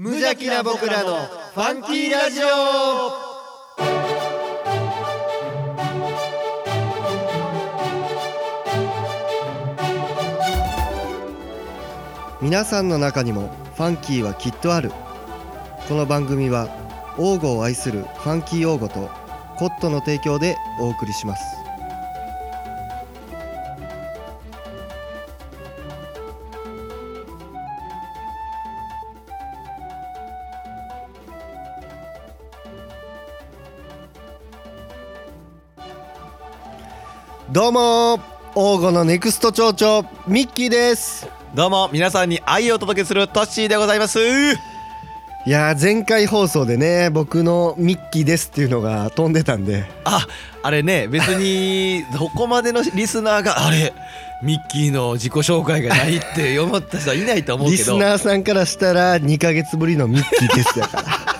無邪気な僕らのファンキーラジオ。皆さんの中にもファンキーはきっとある。この番組は王語を愛するファンキー王語とコットの提供でお送りします。どうも王語のネクスト町長ミッキーです。どうも皆さんに愛をお届けするトッシーでございます。いやー前回放送でね僕のミッキーですっていうのが飛んでたんで。ああれね別に どこまでのリスナーがあれミッキーの自己紹介がないって思った人はいないと思うけど。リスナーさんからしたら2ヶ月ぶりのミッキーですだから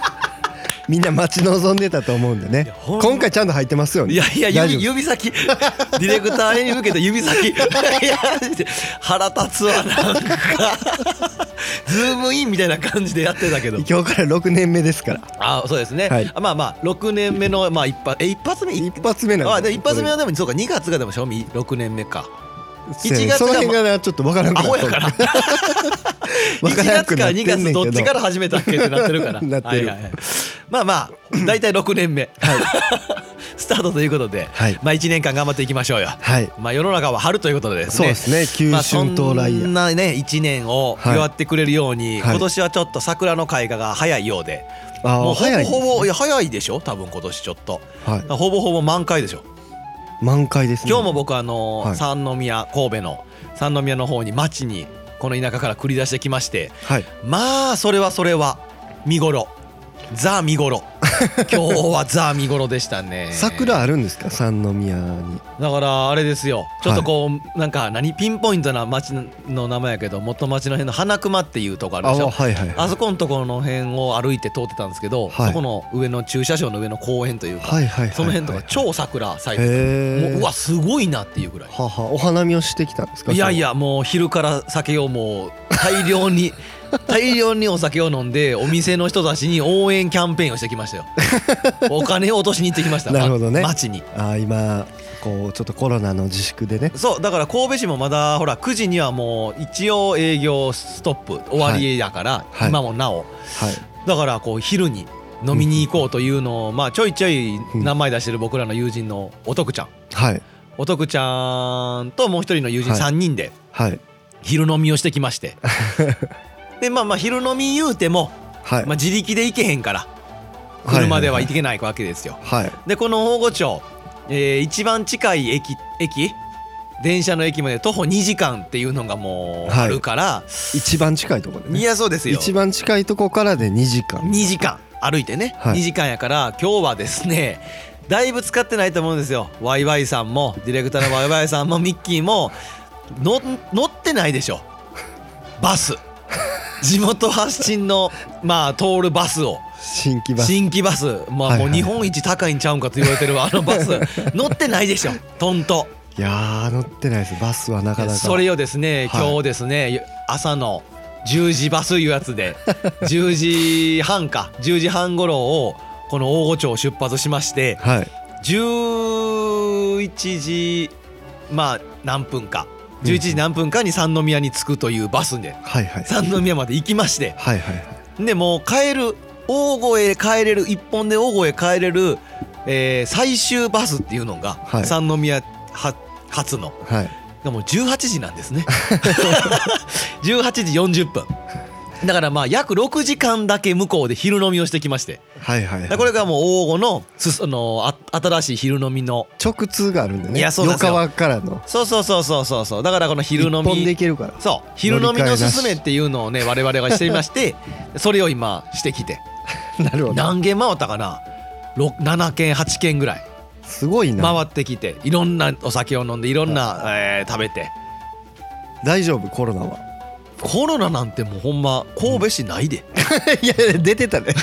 みんな待ち望んでたと思うんでね。今回ちゃんと入ってますよね。いやいや指指先。ディレクターに向けた指先。腹立つわなんか。ズームインみたいな感じでやってたけど。今日から6年目ですから。あそうですね、はい。まあまあ6年目のまあ一発え一発目？一発目なんで一発目はでもそうか2月がでも正味6年目か1月がその辺がなちょっとわからんくなったアホやから。わ1からんく月から2なってんねんけ月どっちから始めたっけってなってるから。なってる。はいはいはい。まあまあ大体6年目、スタートということで、はい。まあ1年間頑張っていきましょうよ。はい。まあ世の中は春ということでですね。そうですね。急まあ春到来や。そんなね1年を祝ってくれるように、はい。今年はちょっと桜の開花が早いようで、あもうほぼほぼいや早いでしょ？多分今年ちょっと。はい。ほぼほぼ満開でしょ？満開ですね。今日も僕あの、はい。三宮神戸の三宮の方に町にこの田舎から繰り出してきましてはい。まあそれはそれは見頃ザ見頃 今日はザ見頃でしたね。桜あるんですか？三宮に。だからあれですよ。ちょっとこう、なんか何？ピンポイントな町の名前やけど元町の辺の花熊っていうとこあるあでしょ。はいはいあそこのところの辺を歩いて通ってたんですけど、はい。そこの上の駐車場の上の公園というか、はいはいはいその辺とか超桜咲いてもううわすごいなっていうぐらい。ははお花見をしてきたんですか？いやいやもう昼から酒をもう大量に 大量にお酒を飲んでお店の人たちに応援キャンペーンをしてきましたよ。お金を落としに行ってきました。なるほどね。ま町に。あー今こうちょっとコロナの自粛でね。そうだから神戸市もまだほら9時にはもう一応営業ストップ終わりやから、はい。今もなお。はい。だからこう昼に飲みに行こうというのを、まあちょいちょいうん。名前出してる僕らの友人のお徳ちゃん。はい。お徳ちゃんともう一人の友人はい。3人ではい。昼飲みをしてきまして でまあまあ昼飲み言うても、はい。まあ、自力で行けへんからはい車では行けないわけですよ。はい。でこの大御町、えー一番近い駅駅電車の駅まで徒歩2時間っていうのがもうはいあるから、一番近いところでい、ねやそうですよ。一番近いとこからで2時間。2時間歩いてね、はい。2時間やから今日はですねだいぶ使ってないと思うんですよ。ワイワイさんもディレクターのワイワイさんもミッキーもの乗ってないでしょ。バス地元発信のまあ通るバスを。新規バス。新規バス。まあもう日本一高いんちゃうんかと言われてるあのバス。乗ってないでしょ。トント。いやー乗ってないです。バスはなかなか。それをですねはい。今日ですね朝の10時バスいうやつで 10時半か。10時半頃をこの大御町を出発しましてはい。11時まあ何分か11時何分かに三宮に着くというバスで三宮まで行きましてでもう帰る大越へ帰れる一本で大越へ帰れる、えー最終バスっていうのが、はい。三宮は初の。はい。がもう18時なんですね。18時40分だからまあ約6時間だけ向こうで昼飲みをしてきまして。はいはいはい。これがもう大御のすそのあ新しい昼飲みの。直通があるんでね。いやそうですよ。横川からの。そうそうそうそうそうそう。だからこの昼飲み。行けるから。そう。昼飲みのすすめっていうのをね我々がしていまして それを今してきて。なるほど。何軒回ったかな？ろ7軒8軒ぐらい。すごいな。回ってきて。いろんなお酒を飲んでいろんな、えー食べて。大丈夫？コロナはコロナなんてもうほんま神戸市ないで、いや出てたね。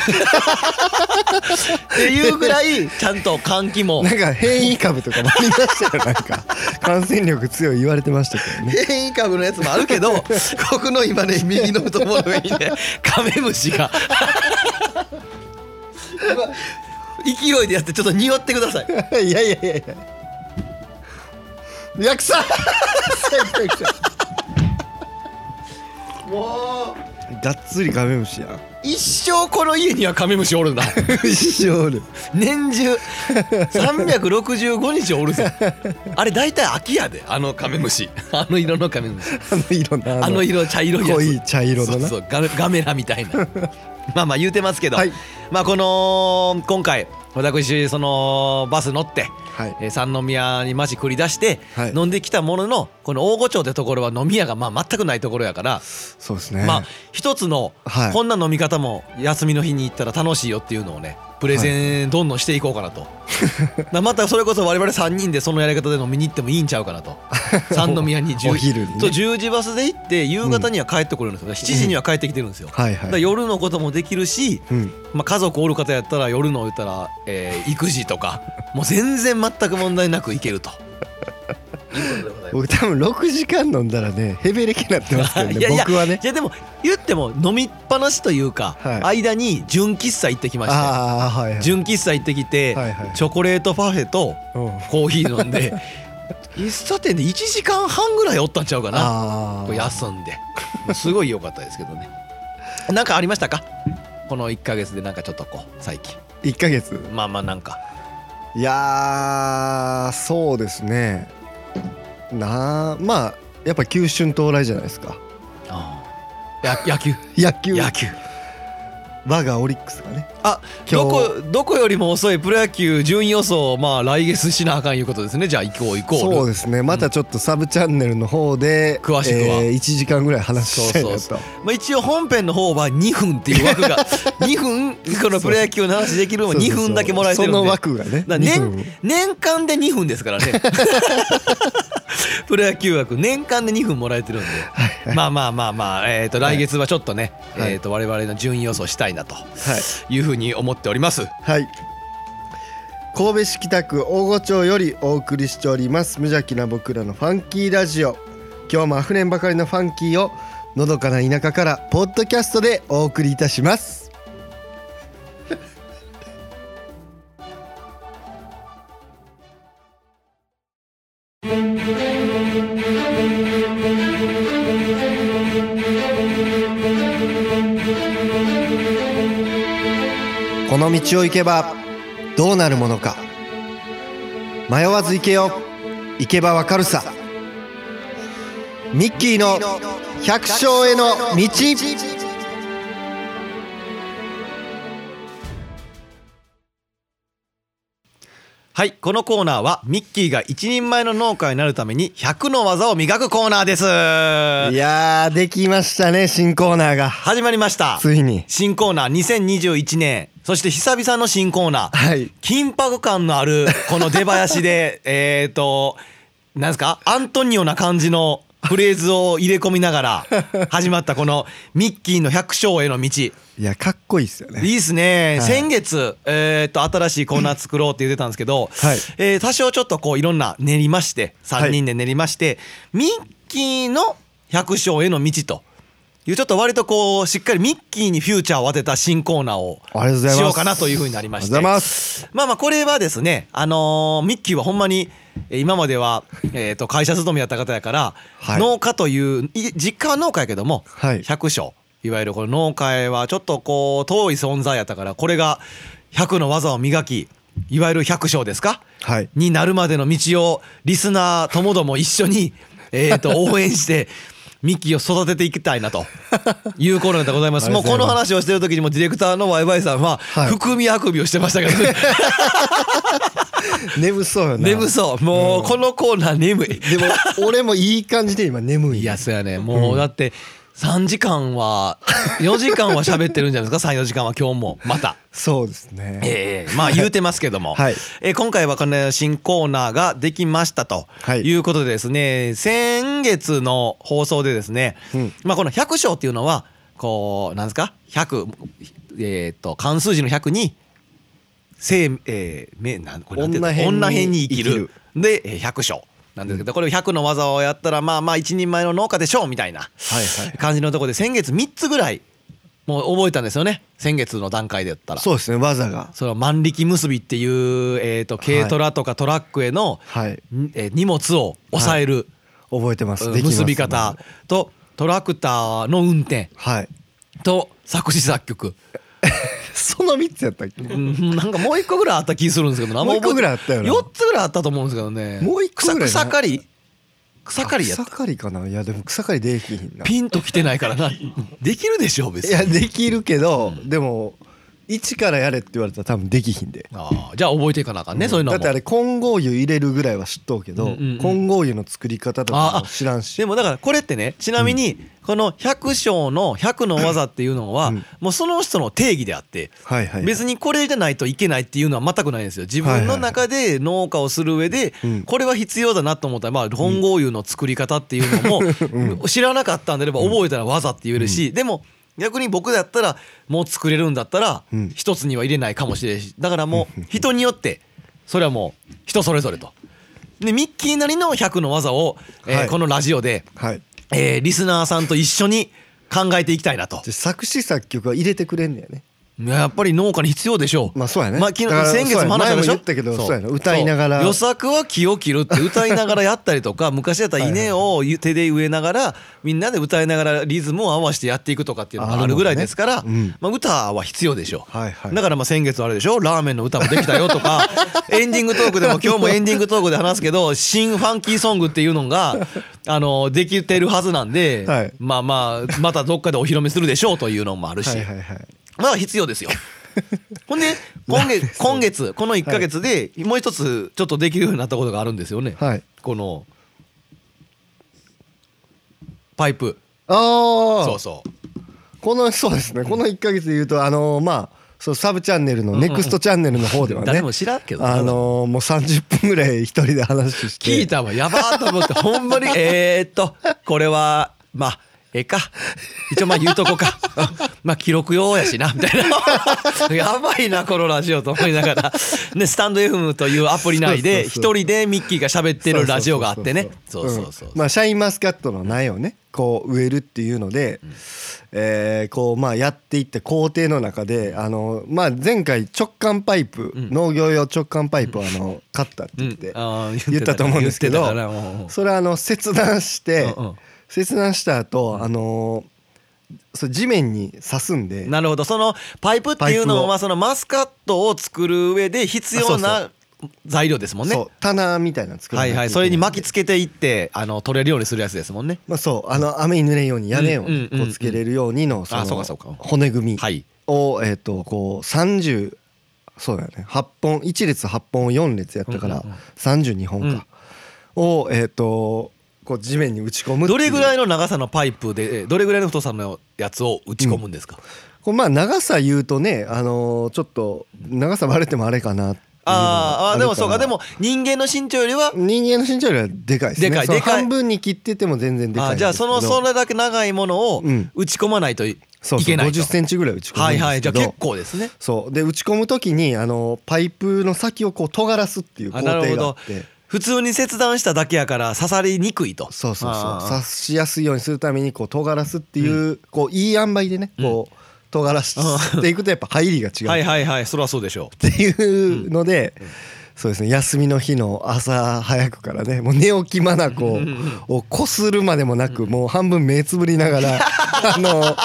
っていうぐらいちゃんと換気も。なんか変異株とかもありましたよ。なんか感染力強い言われてましたけどね。変異株のやつもあるけど 僕の今ね右の太ももの上にねカメムシが。勢いでやってちょっと匂ってください。いやいやいやいや。いやもがっつりカメムシや一生この家にはカメムシおるな 一生おる。年中。365日おるぞ あれ大体秋やであのカメムシ。あの色のカメムシ。あの色なあの色茶色いやつ。濃い茶色のな。そうそう。ガメガメラみたいな。まあまあ言うてますけど、はい。まあこの今回私そのバス乗って、はい。えー三宮に町繰り出してはい。飲んできたもののこの大御町ってところは飲み屋がまあ全くないところやから、そうですね。まあ一つのはい。こんな飲み方も休みの日に行ったら楽しいよっていうのをねプレゼンどんどんしていこうかなと、だからまたそれこそ我々3人でそのやり方で飲みに行ってもいいんちゃうかなと。三宮に10お昼にね。そう10時バスで行って夕方には帰ってくるんですよ、7時には帰ってきてるんですよ、はいだからはい夜のこともできるし、うん。まあ、家族おる方やったら夜の言ったら、えー育児とかもう全然全く問題なくいけると。いうことでございます。僕多分6時間飲んだらねヘベレケなってますけどねいやいや僕はね。いやでも言っても飲みっぱなしというか、はい。間に純喫茶行ってきましてああはいはい。純喫茶行ってきて、はいはい。チョコレートパフェとうんコーヒー飲んで喫茶店で1時間半ぐらいおったんちゃうかな。休んで。すごい良かったですけどね。なんかありましたか？この1ヶ月でなんかちょっとこう最近。1ヶ月？まあまあなんか。いやーそうですねなあまあやっぱ急春到来じゃないですか。や 野球。野球。野球我がオリックスがね。あ今日。どこどこよりも遅いプロ野球順位予想まあ来月しなあかんいうことですね。じゃあ行こう行こう。そうですね。またちょっとサブチャンネルの方で詳しくは。えー1時間ぐらい話したいなと。そうまあ、一応本編の方は2分っていう枠が 2分このプロ野球の話できるのは2分だけもらえてるんで。その枠がね。だから2分。年年間で2分ですからね。プロ野球枠年間で2分もらえてるんで、まあまあまあまあ、えー、と来月はちょっとね、はい。えー、と我々の順位予想したいなとはい。いうふうに思っております。はい。神戸市北区大御町よりお送りしております。無邪気な僕らのファンキーラジオ。今日もあふれんばかりのファンキーをのどかな田舎からポッドキャストでお送りいたしますの道を行けばどうなるものか。迷わず行けよ。行けばわかるさ。ミッキーの百姓への道。はいこのコーナーはミッキーが一人前の農家になるために100の技を磨くコーナーです。いやーできましたね新コーナーが。始まりました。ついに。新コーナー2021年。そして久々の新コーナー。はい。緊迫感のあるこの出囃子で えっとなんですか？アントニオな感じのフレーズを入れ込みながら 始まったこのミッキーの百姓への道。いいやかっこいいっすよね。いですね、はい。先月、えー、と新しいコーナー作ろうって言ってたんですけど、はい。えー多少ちょっとこういろんな練りまして3人で練りまして、ミッキーの百姓への道と。いうちょっと割とこうしっかりミッキーにフューチャーを当てた新コーナーをしようかなというふうになりまして。ありがとうございまあまあこれはですねあのーミッキーはほんまにえー今までは、えー、と会社勤めやった方やから、はい。農家というい実家は農家やけども、はい。百姓いわゆるこの農家はちょっとこう遠い存在やったからこれが百の技を磨きいわゆる百姓ですか？はい。になるまでの道をリスナーともども一緒に、えー、と応援してミッキーを育てていきたいなと。いうコーナーでございます。もうこの話をしてる時にもディレクターのワイワイさんははい。含みあくびをしてましたけど、ね、眠そうよな。眠そう。もうこのコーナー眠い。でも俺もいい感じで今眠い。いやそうやね。もうだって3時間は4時間は喋ってるんじゃないですか？34時間は今日も。また。そうですね。ええまあ言うてますけども、はい。えー今回はこの新コーナーができましたと。はい。いうことでですね、先月の放送でですね、うん。まあこの100章っていうのはこうなんですか？100えっ、と漢数字の100に生えー、めなんこれ女編に生きる。生でえー100章なんですけどこれを100の技をやったらまあまあ一人前の農家でしょうみたいなはいはい。感じのところで先月3つぐらいもう覚えたんですよね。先月の段階でやったら。そうですね技が。その万力結びっていう、えー、と軽トラとかトラックへの、はい。んえー荷物を抑える、覚えてます。結び方とトラクターの運転はい。と作詞作曲、その3つやったっけ？うん、なんかもう一個ぐらいあった気するんですけどもう一個ぐらいあったよな。4つぐらいあったと思うんですけどね。もう一個ぐらいな。草草刈り。草刈りやった。草刈りかな？いやでも草刈りできひんな。ピンときてないからな。できるでしょ別に。いやできるけどでも一からやれって言われたら多分できひんで。あーじゃあ覚えていかなあかんね、そういうのも。だってあれ混合油入れるぐらいは知っとうけどうんうんうん。混合油の作り方とかも知らんし。でもだからこれってねちなみにこの100章の100の技っていうのはうん。もうその人の定義であってはいはい別にこれじゃないといけないっていうのは全くないんですよ。自分の中で農家をする上でうん。これは必要だなと思った。らまあ本合油の作り方っていうのも知らなかったんであれば覚えたら技って言えるしでも逆に僕だったらもう作れるんだったらうん。一つには入れないかもしれないし。だからもう 人によってそれはもう人それぞれと。でミッキーなりの100の技を、えこのラジオで、はい。えーリスナーさんと一緒に考えていきたいなと。で作詞作曲は入れてくれんねやねやっぱり農家に必要でしょう。まあそうやね。まあ、昨日先月も話したでしょ？前ったけどそう。やな歌いながら。予作は木を切るって歌いながらやったりとか昔やったら稲を手で植えながらみんなで歌いながらリズムを合わせてやっていくとかっていうのがあるぐらいですから、まあ、歌は必要でしょう、はいはい。だからまあ先月あれでしょ？ラーメンの歌もできたよとか エンディングトークでも今日もエンディングトークで話すけど新ファンキーソングっていうのがあのできてるはずなんで、はい。まあまあまたどっかでお披露目するでしょうというのもあるし。はいはいはいまあ必要ですよ。ほんで今月今月この1か月でもう一つちょっとできるようになったことがあるんですよね。はい。このパイプ。ああそうそう。このそうですね。この1か月で言うとあのーまあそうサブチャンネルのネクストチャンネルの方ではね。誰も知らんけど。あのーも。う30分ぐらい一人で話して。聞いたわ。やばーと思ってほんまにえーっとこれはまあええか。一応まあ言うとこか。まあ記録用やしなみたいな。やばいなこのラジオと思いながら。ねスタンド FM というアプリ内で一人でミッキーが喋ってるラジオがあってね。そうそうそうまあシャインマスカットの苗をねこう植えるっていうので、えーこうまあやっていって工程の中であのまあ前回直管パイプ、ん。農業用直管パイプをあの買ったって言って、言ったと思うんですけどそれあの切断して、うんうん切断した後あのそれ地面に刺すんで。なるほど。そのパイプっていうのはそのマスカットを作る上で必要な材料ですもんね。そう棚みたいなの作らはない。いはいそれに巻きつけていってあの取れるようにするやつですもんね。まあそう。あの雨に濡れんように屋根をこうつけれるようにのその骨組みはい。をえっとこう30そうだよね。8本1列8本を4列やったからうんうんうん32本か。をえっとこう地面に打ち込むどれぐらいの長さのパイプでえどれぐらいの太さのやつを打ち込むんですか、これまあ長さ言うとねあのーちょっと長さ割れてもあれかなあーあーでもそうか。でも人間の身長よりは人間の身長よりはでかいですね。でかい。でかい。半分に切ってても全然でかいじゃあそのそれだけ長いものをうん。打ち込まないといけないと。50センチぐらい打ち込むんはいはい。じゃあ結構ですね。そう。で打ち込む時にあのパイプの先をこう尖らすっていう工程るほどがあって普通に切断しただけやから刺さりにくいと。そうそうそう。刺しやすいようにするためにこう尖らすっていう、こういい塩梅でねこう尖らしていくとやっぱ入りが違う、はいはいはい。それはそうでしょっていうので、そうですね。休みの日の朝早くからねもう寝起きまなこをこするまでもなくもう半分目つぶりながらあの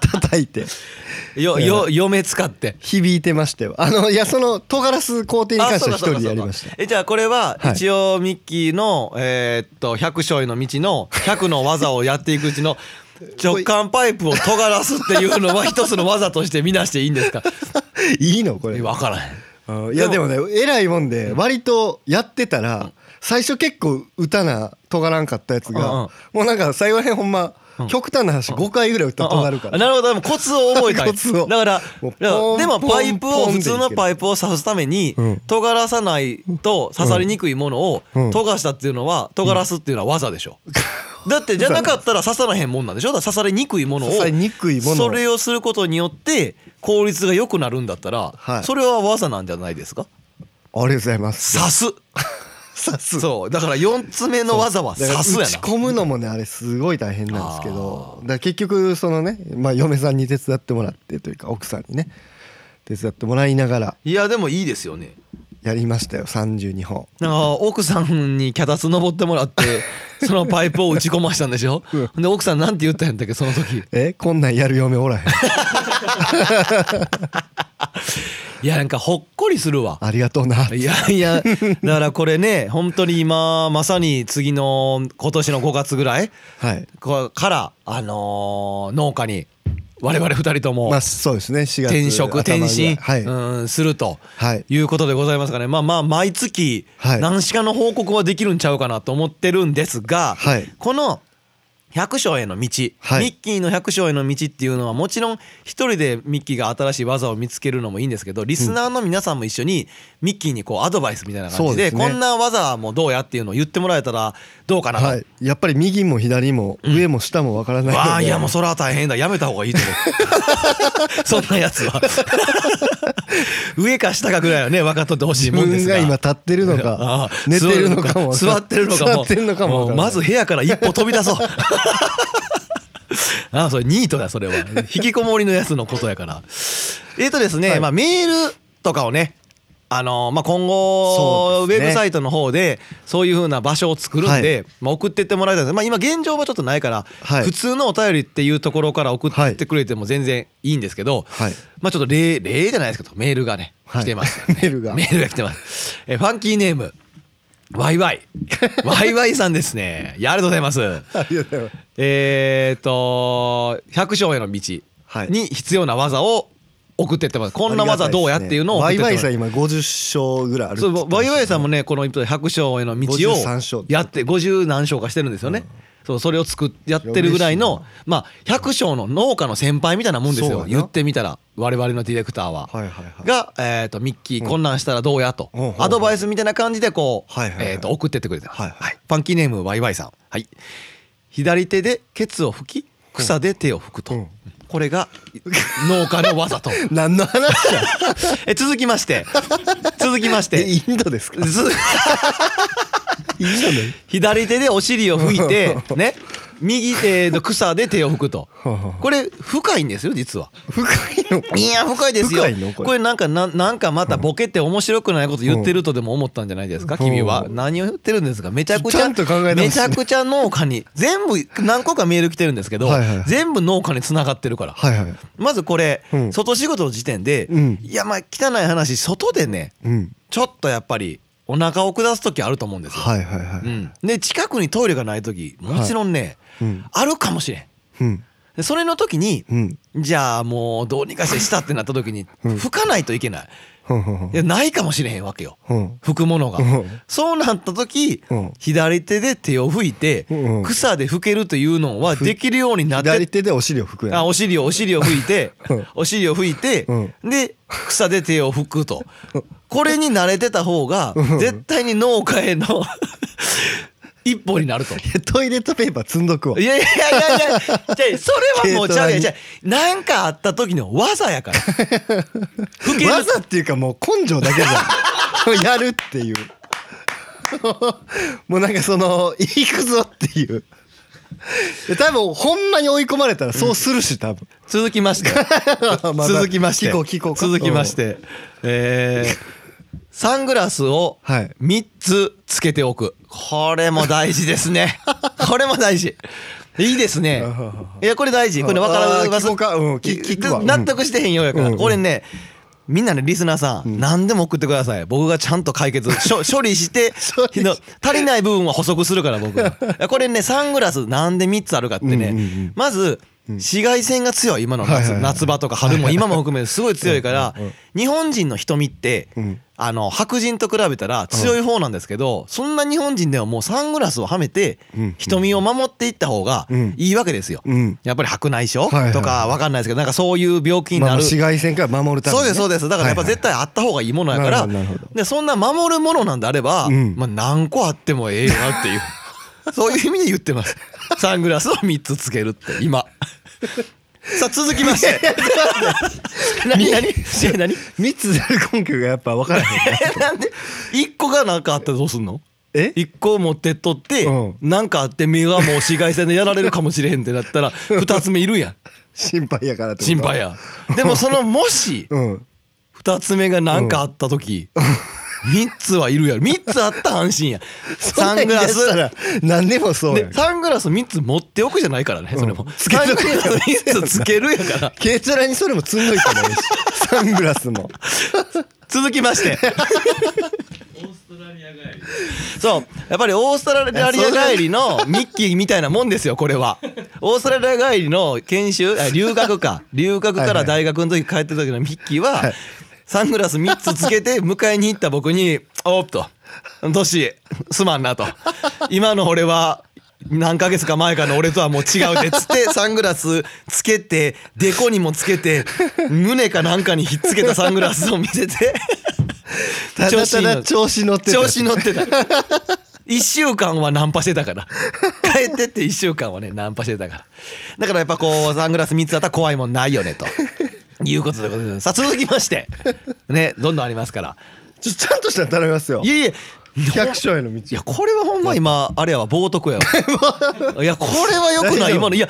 叩いて。うよよ嫁使って。響いてましたよ。あのいやその尖らす工程に関しては一人でやりました。えじゃあこれははい。一応ミッキーのえーっと百姓への道の100の技をやっていくうちの 直感パイプを尖らすっていうのは 一つの技として見なしていいんですか？いいの？これ。分からへん。うんいやでもね偉いもんで割とやってたら最初結構歌な尖らんかったやつが、もうなんか最後らへんほんま、うん極端な話5回ぐらい歌尖るから、あなるほど。でもコツを覚えたい。コツを。だからでもパイプを普通のパイプを刺すためにうん。尖らさないと刺さりにくいものをうん。尖したっていうのは尖らすっていうのは技でしょ。だってじゃなかったら刺さらへんもんなんでしょ。刺されにくいものを。それをすることによって効率が良くなるんだったらはい。それは技なんじゃないですか？ありがとうございます。刺す刺すそう。だから4つ目の技は刺すや打ち込むのもねあれすごい大変なんですけど。だ結局そのね、まあ、嫁さんに手伝ってもらってというか奥さんにね手伝ってもらいながら。ないやでもいいですよねやりましたよ32本。なんか奥さんに脚立登ってもらって そのパイプを打ち込ましたんでしょ？で奥さんなんて言ったんやったっけその時。えこんなんやる嫁おらへん。いやなんかほっこりするわ。ありがとうな。いやいやだからこれね本当に今まさに次の今年の5月ぐらいはい。こからあのー農家に我々二人ともまあそうですね。4月転職転身はい、うんするとはい。いうことでございますかね。まあまあ毎月はい。何しかの報告はできるんちゃうかなと思ってるんですが、はい。この百姓への道、はい。ミッキーの百姓への道っていうのはもちろん一人でミッキーが新しい技を見つけるのもいいんですけどリスナーの皆さんも一緒にミッキーにこうアドバイスみたいな感じでね。こんな技もどうやっていうのを言ってもらえたらどうかなと。はい、やっぱり右も左も上も下もわからないので、わあいやもうそれは大変だ。やめた方がいいと思う。そんなやつは。上か下かぐらいはね分かっとってほしい自分もんですが。が今立ってるのあか。あ寝てるのかも座ってるのかも。座ってるのかもわからない。うまず部屋から一歩飛び出そう ああそれニートだそれは。引きこもりのやつのことやから。えっ、とですね、はい。まあメールとかをねあのまあ、今後、ね。ウェブサイトの方でそういう風な場所を作るんで、まあ、送ってってもらいたいです、まあ、今現状はちょっとないから、はい。普通のお便りっていうところから送ってくれても全然いいんですけど、はい。まあちょっと例例じゃないですけどメールがねはい。来てます、メールがメールが来てます。えファンキーネームワイワイ。ワイワイさんですね。いやありがとうございます。ありがとうございます。えー、と百姓への道はい。に必要な技を送ってってます。こんな技どうやっていうのを送ワイワイさん今50勝ぐらいあるってそ言ってましたうワイワイさんもねこの百姓への道を53勝やって50何勝かしてるんですよね、そうそれを作っやってるぐらいのまあ百姓の農家の先輩みたいなもんですよ。言ってみたら我々のディレクターは。はいはいはい。が、えー、とミッキーこんなんしたらどうやと、アドバイスみたいな感じでこう、はいはいはい。えー、と送ってってくれてます、はいはい。パンキーネームワイワイさん、はい、左手でケツを拭き草で手を拭くと、うん。これが農家の技と。何の話や。え続きまして。続きましえてインドですか？ずインドね左手でお尻を拭いて ね。右手の草で手を拭くと。これ深いんですよ実は。深いの。かいや深いですよ。これ。なんかななんかまたボケって面白くないこと言ってるとでも思ったんじゃないですか？うん。君は。何を言ってるんですか？めちゃくちゃめちゃくちゃ農家に全部何個かメール来てるんですけど全部農家に繋がってるから。まずこれうん。外仕事の時点でうん。いやまあ汚い話外でねうん。ちょっとやっぱりお腹を下す時あると思うんですよ。はいはいはい。うん、で近くにトイレがない時もちろんね、うん。あるかもしれん。うん。でそれの時に、うん。じゃあもうどうにかしてしたってなった時にうん。拭かないといけないいやないかもしれへんわけよ。うん。拭くものが。うん。そうなった時うん。左手で手を拭いてうん。草で拭けるというのはできるようになって左手でお尻を拭くあお尻をお尻を拭いてうん。お尻を拭いてうん。で草で手を拭くと。これに慣れてた方がうん。絶対に農家への一歩になると。トイレットペーパー積んどくわ。いやいやいやいや。じゃあ それはもうちゃうやじゃあなんかあった時の技やから。技っていうかもう根性だけじゃん。やるっていう。もうなんかその行くぞっていう。で多分ほんまに追い込まれたらそうするし多分。続きまして。続きまして。聞こう聞こうか？続きまして。えーサングラスをはい。3つつけておくこれも大事ですね。これも大事。いいですね。いやこれ大事。これ分からますあー聞こうか？うん聞聞くわ。うん納得してへんようやから。うんこれねみんなねリスナーさん何でも送ってください。僕がちゃんと解決 処理しての足りない部分は補足するから僕。これねサングラスなんで3つあるかってうんうんうねん。まず紫外線が強い今の夏。夏場とか春も今も含めてすごい強いから日本人の瞳ってうんあの白人と比べたら強い方なんですけど、そんな日本人ではもうサングラスをはめてうん。瞳を守っていった方がうん。いいわけですよ。うん。やっぱり白内障とかわかんないですけどなんかそういう病気にまあなる、紫外線から守るためそうですそうです。だからやっぱ絶対対あった方がいいものやから、でそんな守るものなんであれば、うん。まあ、何個あってもええよなっていう。そういう意味で言ってます。サングラスを3つつけるって今 さあ続きまして。何 何？え何？3つある根拠がやっぱ分からへんなんで？1個が何かあったらどうすんの？え？1個持ってっとってうん。何かあって目がもう紫外線でやられるかもしれへんってなったら2つ目いるやん。心配やからって心配や。でもそのもしうん。2つ目が何かあった時3つはいるやろ。3つあったら安心や サングラス。何でもそうやでサングラス3つ持っておくじゃないからねそれも。うんつけとくサングラス3つつけるやから。ケツラにそれも積んどいたらいいし。サングラスも。続きまして。そう。やっぱりオーストラリア帰りのミッキーみたいなもんですよこれは。オーストラリア帰りの研修あ留学か。留学から大学の時帰ってた時のミッキーはサングラス3つつけて迎えに行った僕に「おっとトッシーすまんな」と「今の俺は何ヶ月か前かの俺とはもう違うで」っつってサングラスつけてデコにもつけて胸かなんかにひっつけたサングラスを見せてただただ調子乗ってた。調子乗ってた。1週間はナンパしてたから。帰ってって1週間はねナンパしてたから。だからやっぱこうサングラス3つだったら怖いもんないよねということでございます。さあ続きまして。ねどんどんありますから。ちょちゃんとしたら頼みますよ。いえいえ。百姓への道。いやこれはほんま今あれやわ冒涜やわ。いやこれはよくない今の。いや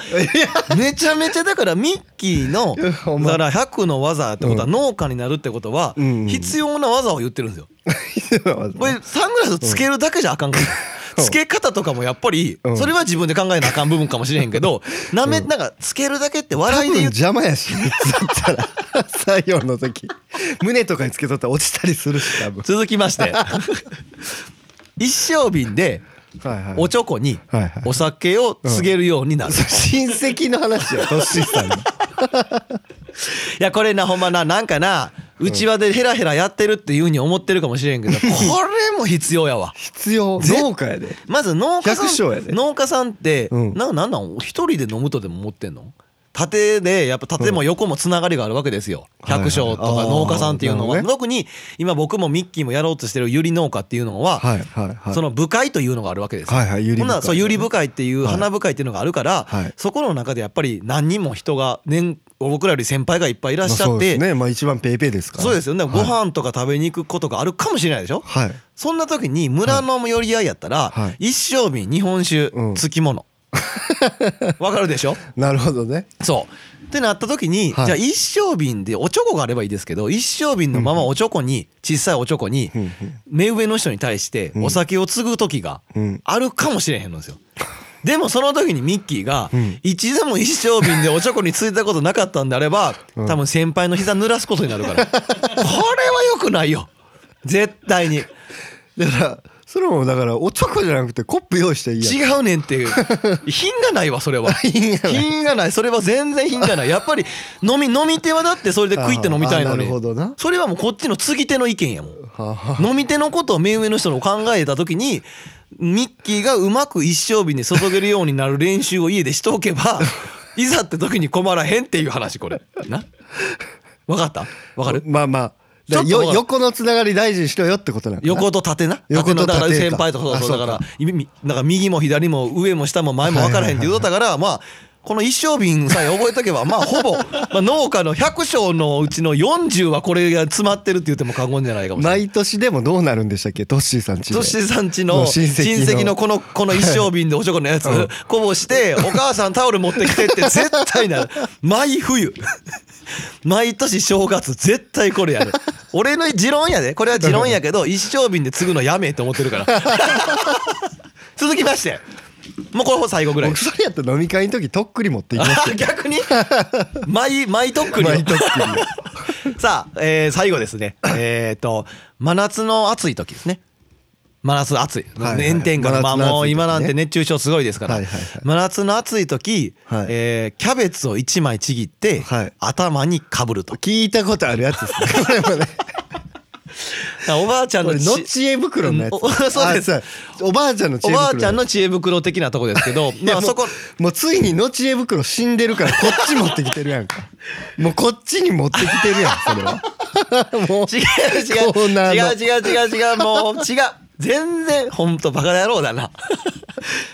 めちゃめちゃだからミッキーのだから100の技ってことは農家になるってことはうん。必要な技を言ってるんですよこれサングラスつけるだけじゃあかんから、つけ方とかもやっぱりうん。それは自分で考えなあかん部分かもしれへんけどなめなんかつけるだけって多笑いで言邪魔やし3つだったら。採用の時。胸とかにつけとったら落ちたりするし多分。続きまして。一升瓶でおちょこにお酒を告げるようになる、い親戚の話よトッシーさんの。やこれなほんまななんかなうちわでヘラヘラやってるっていうふうに思ってるかもしれんけど これも必要やわ。必要。ぜ農家やで。まず農家さん農家さんってうん。ななんなん？一人で飲むとでも思ってんの？縦でやっぱ縦も横もつながりがあるわけですよ。百姓とか農家さんっていうのは。特に今僕もミッキーもやろうとしてるゆり農家っていうのはその部会というのがあるわけですよ。ほんならそうゆり部会っていうはい。花部会っていうのがあるからはい。そこの中でやっぱり何人も人が年僕らより先輩がいっぱいいらっしゃってね。まあ一番ペイペイですから。そうですよね。はい。ご飯とか食べに行くことがあるかもしれないでしょ？はい。そんな時に村の寄り合いやったら、はい。一升瓶日本酒うん。付き物 わかるでしょ？なるほどね。そう。ってなった時に、はい。じゃあ一升瓶でおちょこがあればいいですけど一升瓶のままおちょこに小さいおちょこに目上の人に対してうん。お酒を継ぐ時がうん。あるかもしれへんのですよ。でもその時にミッキーがうん。一度も一升瓶でおちょこについたことなかったんであればうん。多分先輩の膝濡らすことになるから。これは良くないよ。絶対に。だからそれもだからおちょこじゃなくてコップ用意していいやん。違うねんっていう。品がないわそれは。品がない。それは全然品がない。やっぱり飲み飲み手はだってそれで食いって飲みたいのに。それはもうこっちの継ぎ手の意見やもん。飲み手のことを目上の人の考えた時にミッキーがうまく一升瓶で注げるようになる練習を家でしておけば いざって時に困らへんっていう話これ。な。分かった？分かる？まあまあだからちょっとよ横のつながり大事にしろよってことなんかな。横と縦な？横と縦のだから先輩とかそうだからみみだから右も左も上も下も前も分からへんって言うとったからまあこの一升瓶さえ覚えとけばまあほぼ まあ農家の100升のうちの40はこれが詰まってるって言っても過言じゃないかもしれない。毎年でもどうなるんでしたっけ？トッシーさんちで。トッシーさんちのの親親戚のこのこの一升瓶でおちょこのやつ うん。こぼして「お母さんタオル持ってきて」って絶対なる。毎冬。毎年正月絶対これやる。俺の持論やで。これは持論やけど一升瓶で継ぐのやめえと思ってるから。続きましてもうこれ最後ぐらい。僕それやったら飲み会の時とっくり持っていきますあよ逆に？毎毎とっくり毎とっくり さあ、えー最後ですね。えっ、と真夏の暑い時ですね。真夏暑い、はいはい。炎天下のまあもう今なんて熱中症すごいですから、はいはいはい真夏の暑い時、はい。えーキャベツを1枚ちぎって、はい。頭にかぶると。聞いたことあるやつですね。これもね おばあちゃんの知恵袋のやつ。そうです。あおばあちゃんの知お恵袋。ばあちゃんの知恵袋的なとこですけど まあそこ。もうついにの知恵袋死んでるからこっち持ってきてるやんか。もうこっちに持ってきてるやんそれは。もう違う違う。違う違う違う違う。もう違う全然ほんとバカ野郎だな。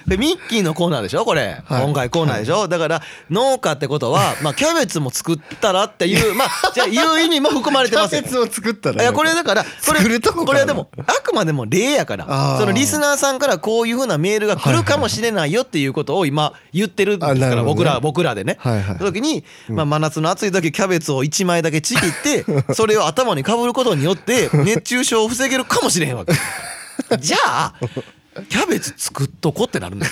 でミッキーのコーナーでしょ？これ、はい。今回コーナーでしょ、だから農家ってことは、まあ、キャベツも作ったらっていうまあじゃあいう意味も含まれてますよ。キャベツを作ったらいやこれだからこれここれはでもあくまでも例やから。そのリスナーさんからこういうふうなメールが来るかもしれないよっていうことを今言ってるんですから僕ら僕らでね。はいはい。その時にまあ真夏の暑い時キャベツを1枚だけちぎってそれを頭にかぶることによって 熱中症を防げるかもしれへんわけ。じゃあキャベツ作っとこってなるのよ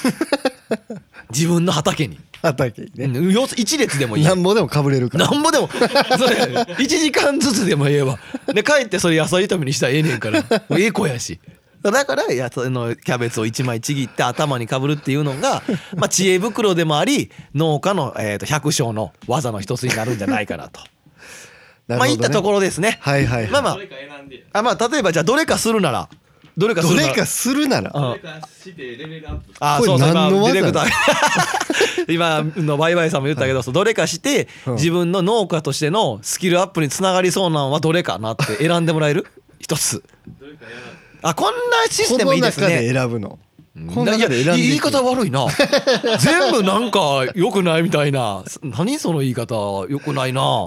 自分の畑に。畑にね。うんよ一列でもいい。なんぼでもかぶれるから。なんぼでもそれ1時間ずつでもええわ。で帰ってそれ野菜炒めにしたらええねんから。もうええ子やし。だからやそのキャベツを1枚ちぎって頭にかぶるっていうのが、まあ、知恵袋でもあり農家の、えー、と百姓の技の一つになるんじゃないかなと。まあいったところですね。はいはいはい。まあまあ。あまあ例えばじゃあどれかするならどれかするな。らどれかするなら。うからしてレベルアップこれあそうそう。何のディレクター 今のバイバイさんも言ったけど、そうどれかしてうん。自分の農家としてのスキルアップにつながりそうなのはどれかなって選んでもらえる？一つ。あこんなシステムいいです中でね選ぶの。この中でいや選んでいく。言い方悪いな。全部なんか良くないみたいな。何その言い方。良くないな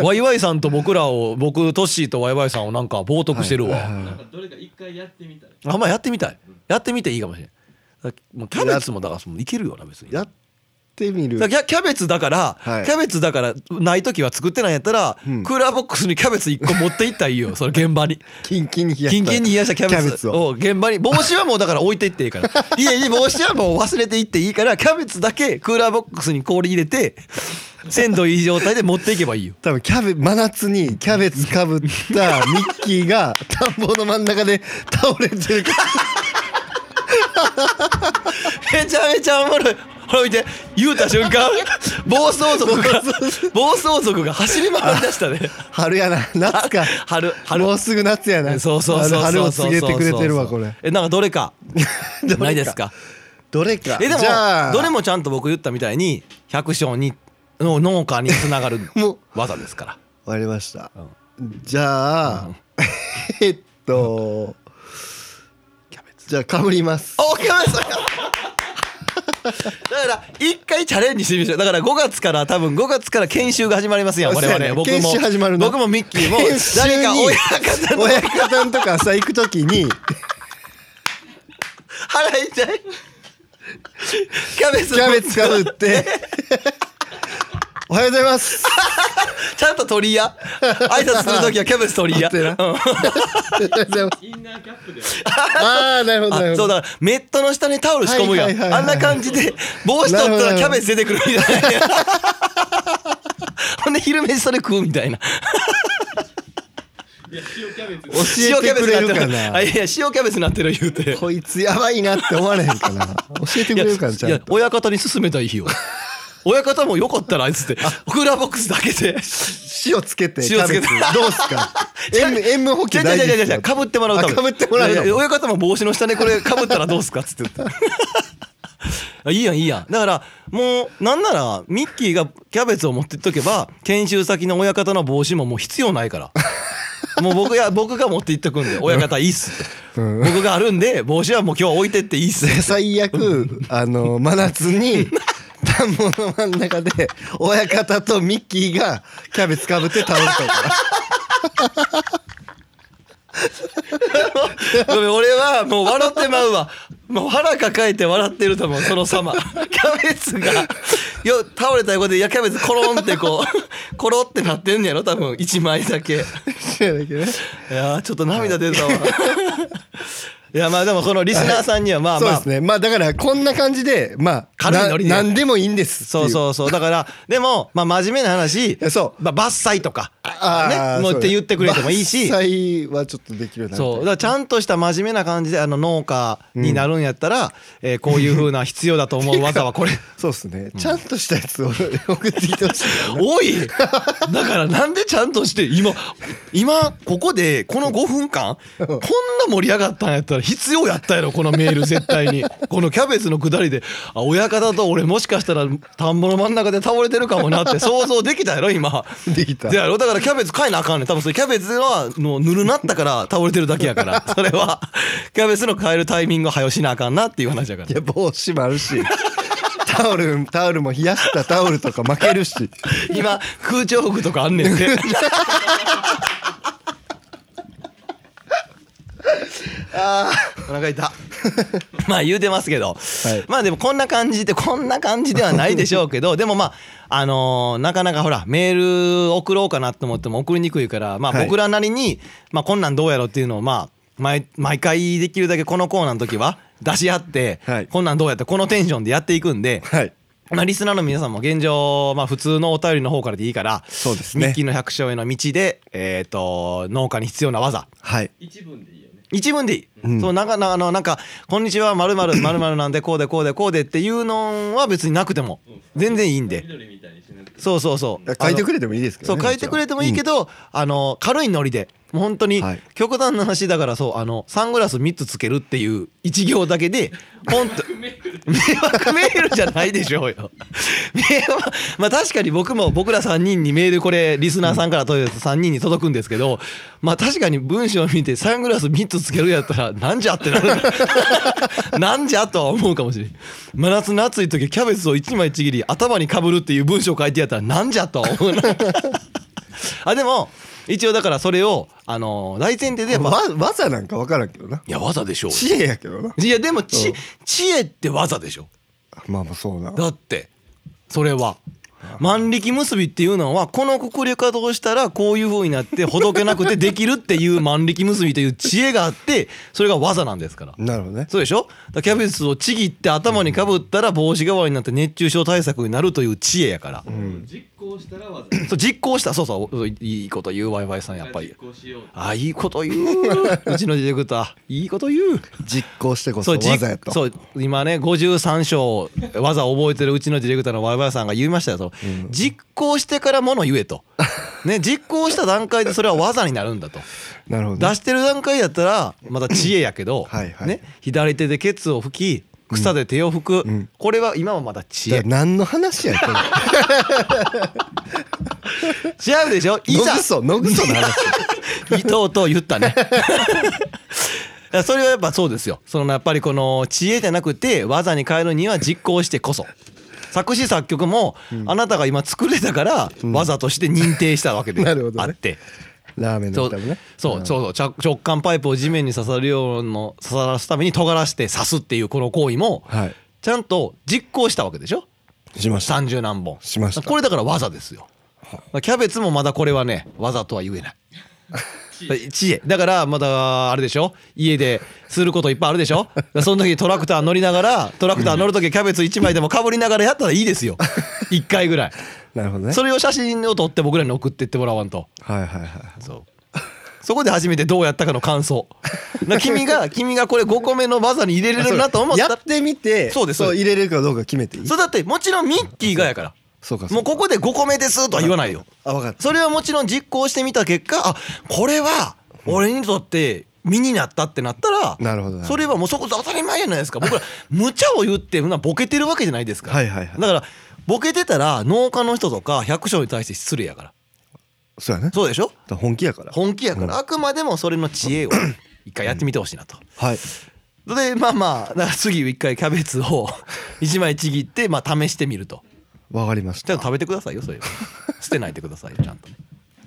ワイワイさんと僕らを僕トッシーとワイワイさんをなんか冒涜してるわ、はいはいはい。なんかどれか一回やってみたらあんまあやってみたい。やってみていいかもしれないもうキャベツもだからそのいけるよな別に。やってみる。キャキャベツだから、はい。キャベツだからない時は作ってないんやったら、うん。クーラーボックスにキャベツ1個持っていったらいいよその現場に。キンキンに冷やした。キンキンに冷やしたキャベツ。を。を現場に。帽子はもうだから置いていっていいから。家に帽子はもう忘れていっていいからキャベツだけクーラーボックスに氷入れて鮮度いい状態で持っていけばいいよ。多分キャベ真夏にキャベツかぶったミッキーが田んぼの真ん中で倒れてる。めちゃめちゃおもろい。ほら見て言うた瞬間暴走族が暴走族が走り回りだしたね。春やな。夏か。春春。もうすぐ夏やな。そうそうそう春を告げてくれてるわこれ。えなんか。どれか。ないですか？どれか。えでもじゃあ。どれもちゃんと僕言ったみたいに百姓にの農家につながる 技ですから。終わりました。じゃあ えっとキャベツ。じゃあかぶります。あキャベツ。だから一回チャレンジしてみましょう。だから5月から多分5月から研修が始まりますやん我そうやね。々。僕も研修始まるな僕もミッキーも誰か親方の親方のとかさ行く時に。腹痛い。キャベツ。キャベツかぶっておはようございます。ちゃんと取りや 挨拶する時はキャベツ取りや待ってな。うん。おはようございますインナーキャップで。ああなるほどなるほど。あそうだ。メットの下にタオル仕込むやん。あんな感じで帽子取ったらキャベツ出てくるみたいな。ほんで昼飯それ食うみたいな。いや塩キャベツ教えてくれるか塩キャベツにな。ってなあいや塩キャベツになってる言うて。こいつやばいなって思われへんかな。教えてくれるかなちゃんと。親方に勧めたらいいよ親方もよかったらあいつって。クーラーボックスだけで。塩つけて塩つけて。どうすか？塩分塩分補給大事ですか？かぶってもらうため。あ被ってもらう親方も帽子の下にこれかぶったらどうすかっつって言って あいいやんいいやん。だからもうなんならミッキーがキャベツを持ってっとけば研修先の親方の帽子ももう必要ないから。もう僕や僕が持って行っとくんで親方いいっすって、うん。僕があるんで帽子はもう今日置いてっていいっすで最悪あの真夏に 田んぼの真ん中で親方とミッキーがキャベツかぶって倒れたから ごめん俺はもう笑ってまうわ。もう腹抱えて笑ってると思うその様。キャベツがよ倒れた横でいやキャベツコロンってこう コロってなってんねやろ多分1枚だけ。いそうやけどねやーちょっと涙出たわ いやまあでもこのリスナーさんにはまあまあ。そうですね。まあだからこんな感じでまあな軽いノリで。何でもいいんですそうそうそう。だからでもまあ真面目な話やそう。まあ伐採とか。あーもうって言ってくれてもいいし。伐採はちょっとできるなそう。だからちゃんとした真面目な感じであの農家になるんやったら、えーこういう風な必要だと思う技はこれ。そうですね、ちゃんとしたやつを送ってきてほしいおい。だからなんでちゃんとして今今ここでこの5分間こんな盛り上がったんやったら必要やったやろこのメール絶対に。このキャベツのくだりで。あ親方と俺もしかしたら田んぼの真ん中で倒れてるかもなって想像できたやろ今。できた。でやろだからキャベツ買えなあかんねん。多分それキャベツはのぬるなったから倒れてるだけやから。それはキャベツの買えるタイミングを早よしなあかんなっていう話やから。いや帽子もあるし。タオルタオルも冷やしたタオルとか負けるし。今空調服とかあんねんてあー。お腹痛。まあ言うてますけど、はい。まあでもこんな感じでこんな感じではないでしょうけど。でもまああのーなかなかほらメール送ろうかなと思っても送りにくいからまあはい。僕らなりに、まあこんなんどうやろっていうのをまあ毎毎回できるだけこのコーナーの時は出し合って、はい。こんなんどうやってこのテンションでやっていくんで、はい。まあ、リスナーの皆さんも現状、まあ、普通のお便りの方からでいいからそうですね。ミッキーの百姓への道で、えー、と農家に必要な技。はい。一文でいい一文でいい、うん。そうなんかなあのなんか「こんにちはまるまる まるまるなんでこうでこうでこうで」っていうのは別になくても全然いいんで。そうそうそう。書いてくれれてもいいですけどねそう書いてくれてもいいけど、あの軽いノリで本当にはい。極端な話だからそうあのサングラス3つつけるっていう一行だけでポンと迷惑メールじゃないでしょうよ。迷惑まあ確かに僕も僕ら3人にメールこれリスナーさんから問い合わせ3人に届くんですけどまあ確かに文章を見てサングラス3つつけるやったらなんじゃってなる。なんじゃとは思うかもしれん。真夏の暑い時キャベツを1枚ちぎり頭にかぶるっていう文章書いてやったらなんじゃとは思うな。あでも一応だからそれをあの大前提でやっぱわ技なんか分からんけどな。いや技でしょう知恵やけどな。いやでも知うん。知恵って技でしょ。まあまあそうな。だってそれは 万力結びっていうのはこのくくり方をしたらこういう風になってほどけなくてできるっていう 万力結びという知恵があってそれが技なんですから。なるほどね。そうでしょ？キャベツをちぎって頭にかぶったら帽子代わりになって熱中症対策になるという知恵やから、実行したらわざそう実行した。そうそう。いいこと言うワイワイさんやっぱり。実行しようあいいこと言う。うちのディレクター。いいこと言う。実行してこそ技やと。そう今ね53章技を覚えてるうちのディレクターのワイワイさんが言いましたよ実行してからもの言えと、ね、実行した段階でそれは技になるんだと。なるほど出してる段階やったらまた知恵やけど はいはい。ね、左手でケツを拭き草で手を拭く、ん。これは今はまだ知恵。何の話やこれ 違うでしょ？いざ。野ぐそ野ぐその話。伊藤と言ったね。それはやっぱそうですよ。そのやっぱりこの知恵じゃなくて技に変えるには実行してこそ作詞作曲もあなたが今作れたから技として認定したわけで あって。ラーメンの歌もね。そうそうそう直直感パイプを地面に刺さるようの刺さらすために尖らして刺すっていうこの行為もはい。ちゃんと実行したわけでしょ？しました。30何本。しました。これだから技ですよ。キャベツもまだこれはね技とは言えない知恵だからまだあれでしょ？家ですることいっぱいあるでしょ？その時トラクター乗りながらトラクター乗る時キャベツ1枚でもかぶりながらやったらいいですよ。1回ぐらい。なるほどね。それを写真を撮って僕らに送ってってもらわんと。はいはいはいそう。そこで初めてどうやったかの感想。な君が君がこれ5個目の技に入れれるなと思ったら。やってみてそうです入れれるかどうか決めていい。それだってもちろんミッキーがやからそうかもうここで5個目ですとは言わないよ。あ分かった。それはもちろん実行してみた結果あこれは俺にとって身になったってなったらなるほどそれはもうそこ当たり前じゃないですか。僕ら無茶を言ってなボケてるわけじゃないですか、はいはいはい。だからボケてたら農家の人とか百姓に対して失礼やから。そうやね。そうでしょ？ら本気やから。本気やから、うん。あくまでもそれの知恵を 一回やってみてほしいなと。はい。でまあまあ次一回キャベツを 一枚ちぎってまあ試してみるとわかりました。ちゃんと食べてくださいよそれは。捨てないでくださいよちゃんとね。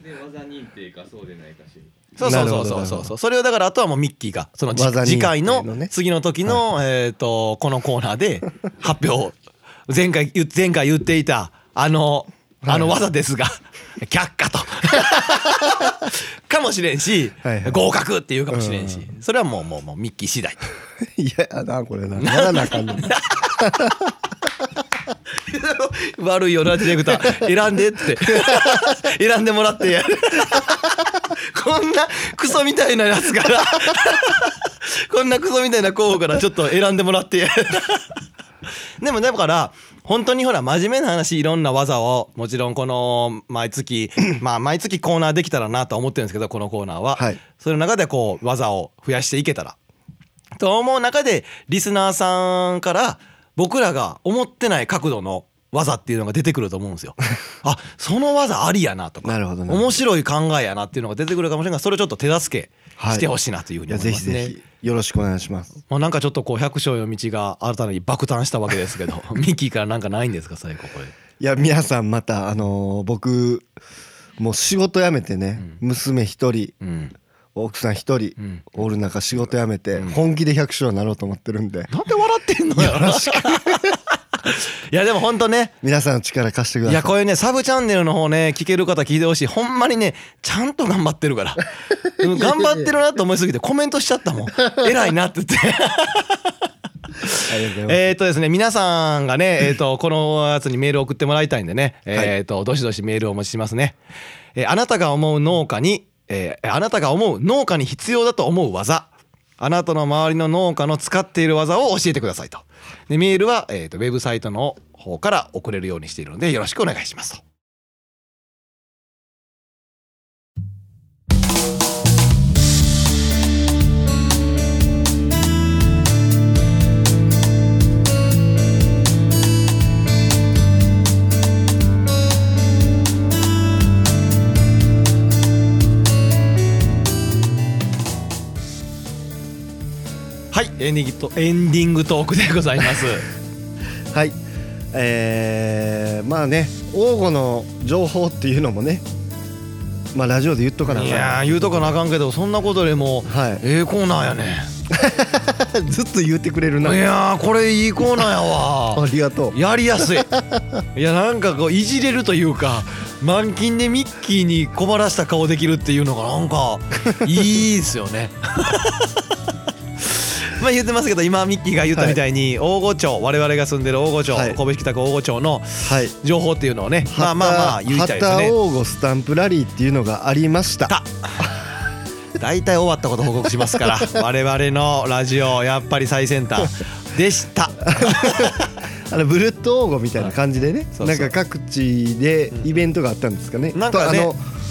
で技認定かそうでないか知るそうそうそうなるほどそう。そうそうそれをだからあとはもうミッキーがその次回ののね。次の時のえっとこのコーナーで発表前回言前回言っていたあのあの技ですが却下と。かもしれんしはいはい。合格っていうかもしれんし。それはもうもうもうミッキー次第 いややなこれなやらなあかんの悪いよなディレクター選んでって。選んでもらってやる。こんなクソみたいなやつからこんなクソみたいな候補からちょっと選んでもらってやる。でもだから本当にほら真面目な話いろんな技をもちろんこの毎月 まあ毎月コーナーできたらなとは思ってるんですけどこのコーナーは、はい。その中でこう技を増やしていけたら。と思う中でリスナーさんから僕らが思ってない角度の技っていうのが出てくると思うんですよ。あその技ありやなとかなるほどなるほど面白い考えやなっていうのが出てくるかもしれないがそれをちょっと手助けしてほしいなというふうに思いますね。ぜひぜひよろしくお願いしますまあ、なんかちょっとこう百姓の道が新たに爆誕したわけですけど ミッキーからなんかないんですか最後これ。いや皆さんまたあのー僕もう仕事辞めてね、娘一人うん、奥さん一人うん。おる中仕事辞めてうん。本気で百姓になろうと思ってるんで。なんで笑ってんのよ。いやでも本当ね。皆さんの力貸してください。いやこういうねサブチャンネルの方ね聞ける方聞いてほしい。ほんまにねちゃんと頑張ってるから。う ん頑張ってるなと思いすぎてコメントしちゃったもん。偉いなって言って。えっとですね皆さんがねえっとこのやつにメールを送ってもらいたいんでねえっとどしどしメールをお持ちしますね。えーあなたが思う農家にえーあなたが思う農家に必要だと思う技あなたの周りの農家の使っている技を教えてくださいとでメールは、えー、とウェブサイトの方から送れるようにしているのでよろしくお願いしますと。はいエンディングとエンディングトークでございます。はい。えー、まあね王吾の情報っていうのもねまあラジオで言っとかなあいかん。やー言うとかなあかんけどそんなことでもはい。ええコーナーやね。ずっと言ってくれるな。いやーこれいいコーナーやわ。あ。りがとう。やりやすい。いやなんかこういじれるというか満勤でミッキーに困らした顔できるっていうのがなんかいいですよねまあ言ってますけど今ミッキーが言ったみたいに大御町我々が住んでる大御町、はい。神戸市北区大御町のはい。情報っていうのをねまあまあまあ言いたいですね。旗王吾スタンプラリーっていうのがありました。た。大体終わったこと報告しますから 我々のラジオやっぱり最先端でした。あのブルット王吾みたいな感じでねなんか各地でイベントがあったんですかね、なんかね。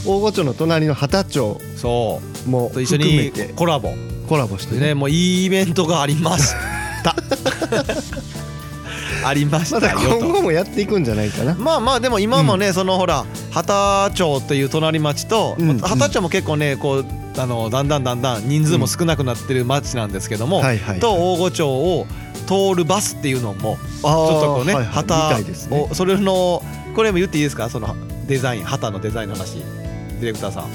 大御町の隣の旗町そもうと一緒にコラボコラボしてね。ねもういいイベントがありました。ありましたよと。今後もやっていくんじゃないかな。まあまあでも今もね、そのほら畑町っていう隣町と、うん。畑町も結構ねこうあのだんだんだんだん人数も少なくなってる町なんですけども、はいはいと大御町を通るバスっていうのもちょっとこうね、はいはい。旗いですね。をそれのこれも言っていいですか？そのデザイン旗のデザインの話。ディレクターさん。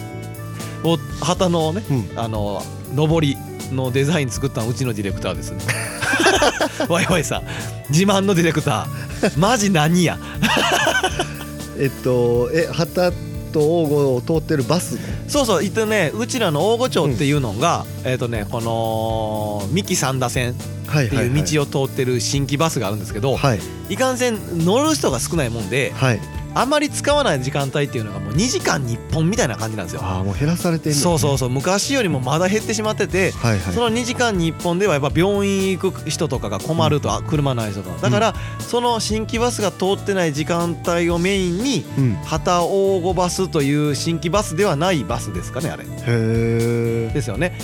お旗のねうん。あの上りのデザイン作ったのうちのディレクターですね。ワイワイさん。自慢のディレクター。マジ何や？えっとえ旗と王吾を通ってるバス？そうそう。言ってねうちらの大御町っていうのが、えっ、とねこの三木三田線っていう道を通ってる新規バスがあるんですけど、はい。いかんせん乗る人が少ないもんではいあまり使わない時間帯っていうのがもう2時間に1本みたいな感じなんですよ。ああもう減らされてんね。そうそうそう昔よりもまだ減ってしまってて、はいはい。その2時間に1本ではやっぱ病院行く人とかが困ると、あ車ない人とかだから、その新規バスが通ってない時間帯をメインにうん。旗大御バスという新規バスではないバスですかねあれ。へえですよね。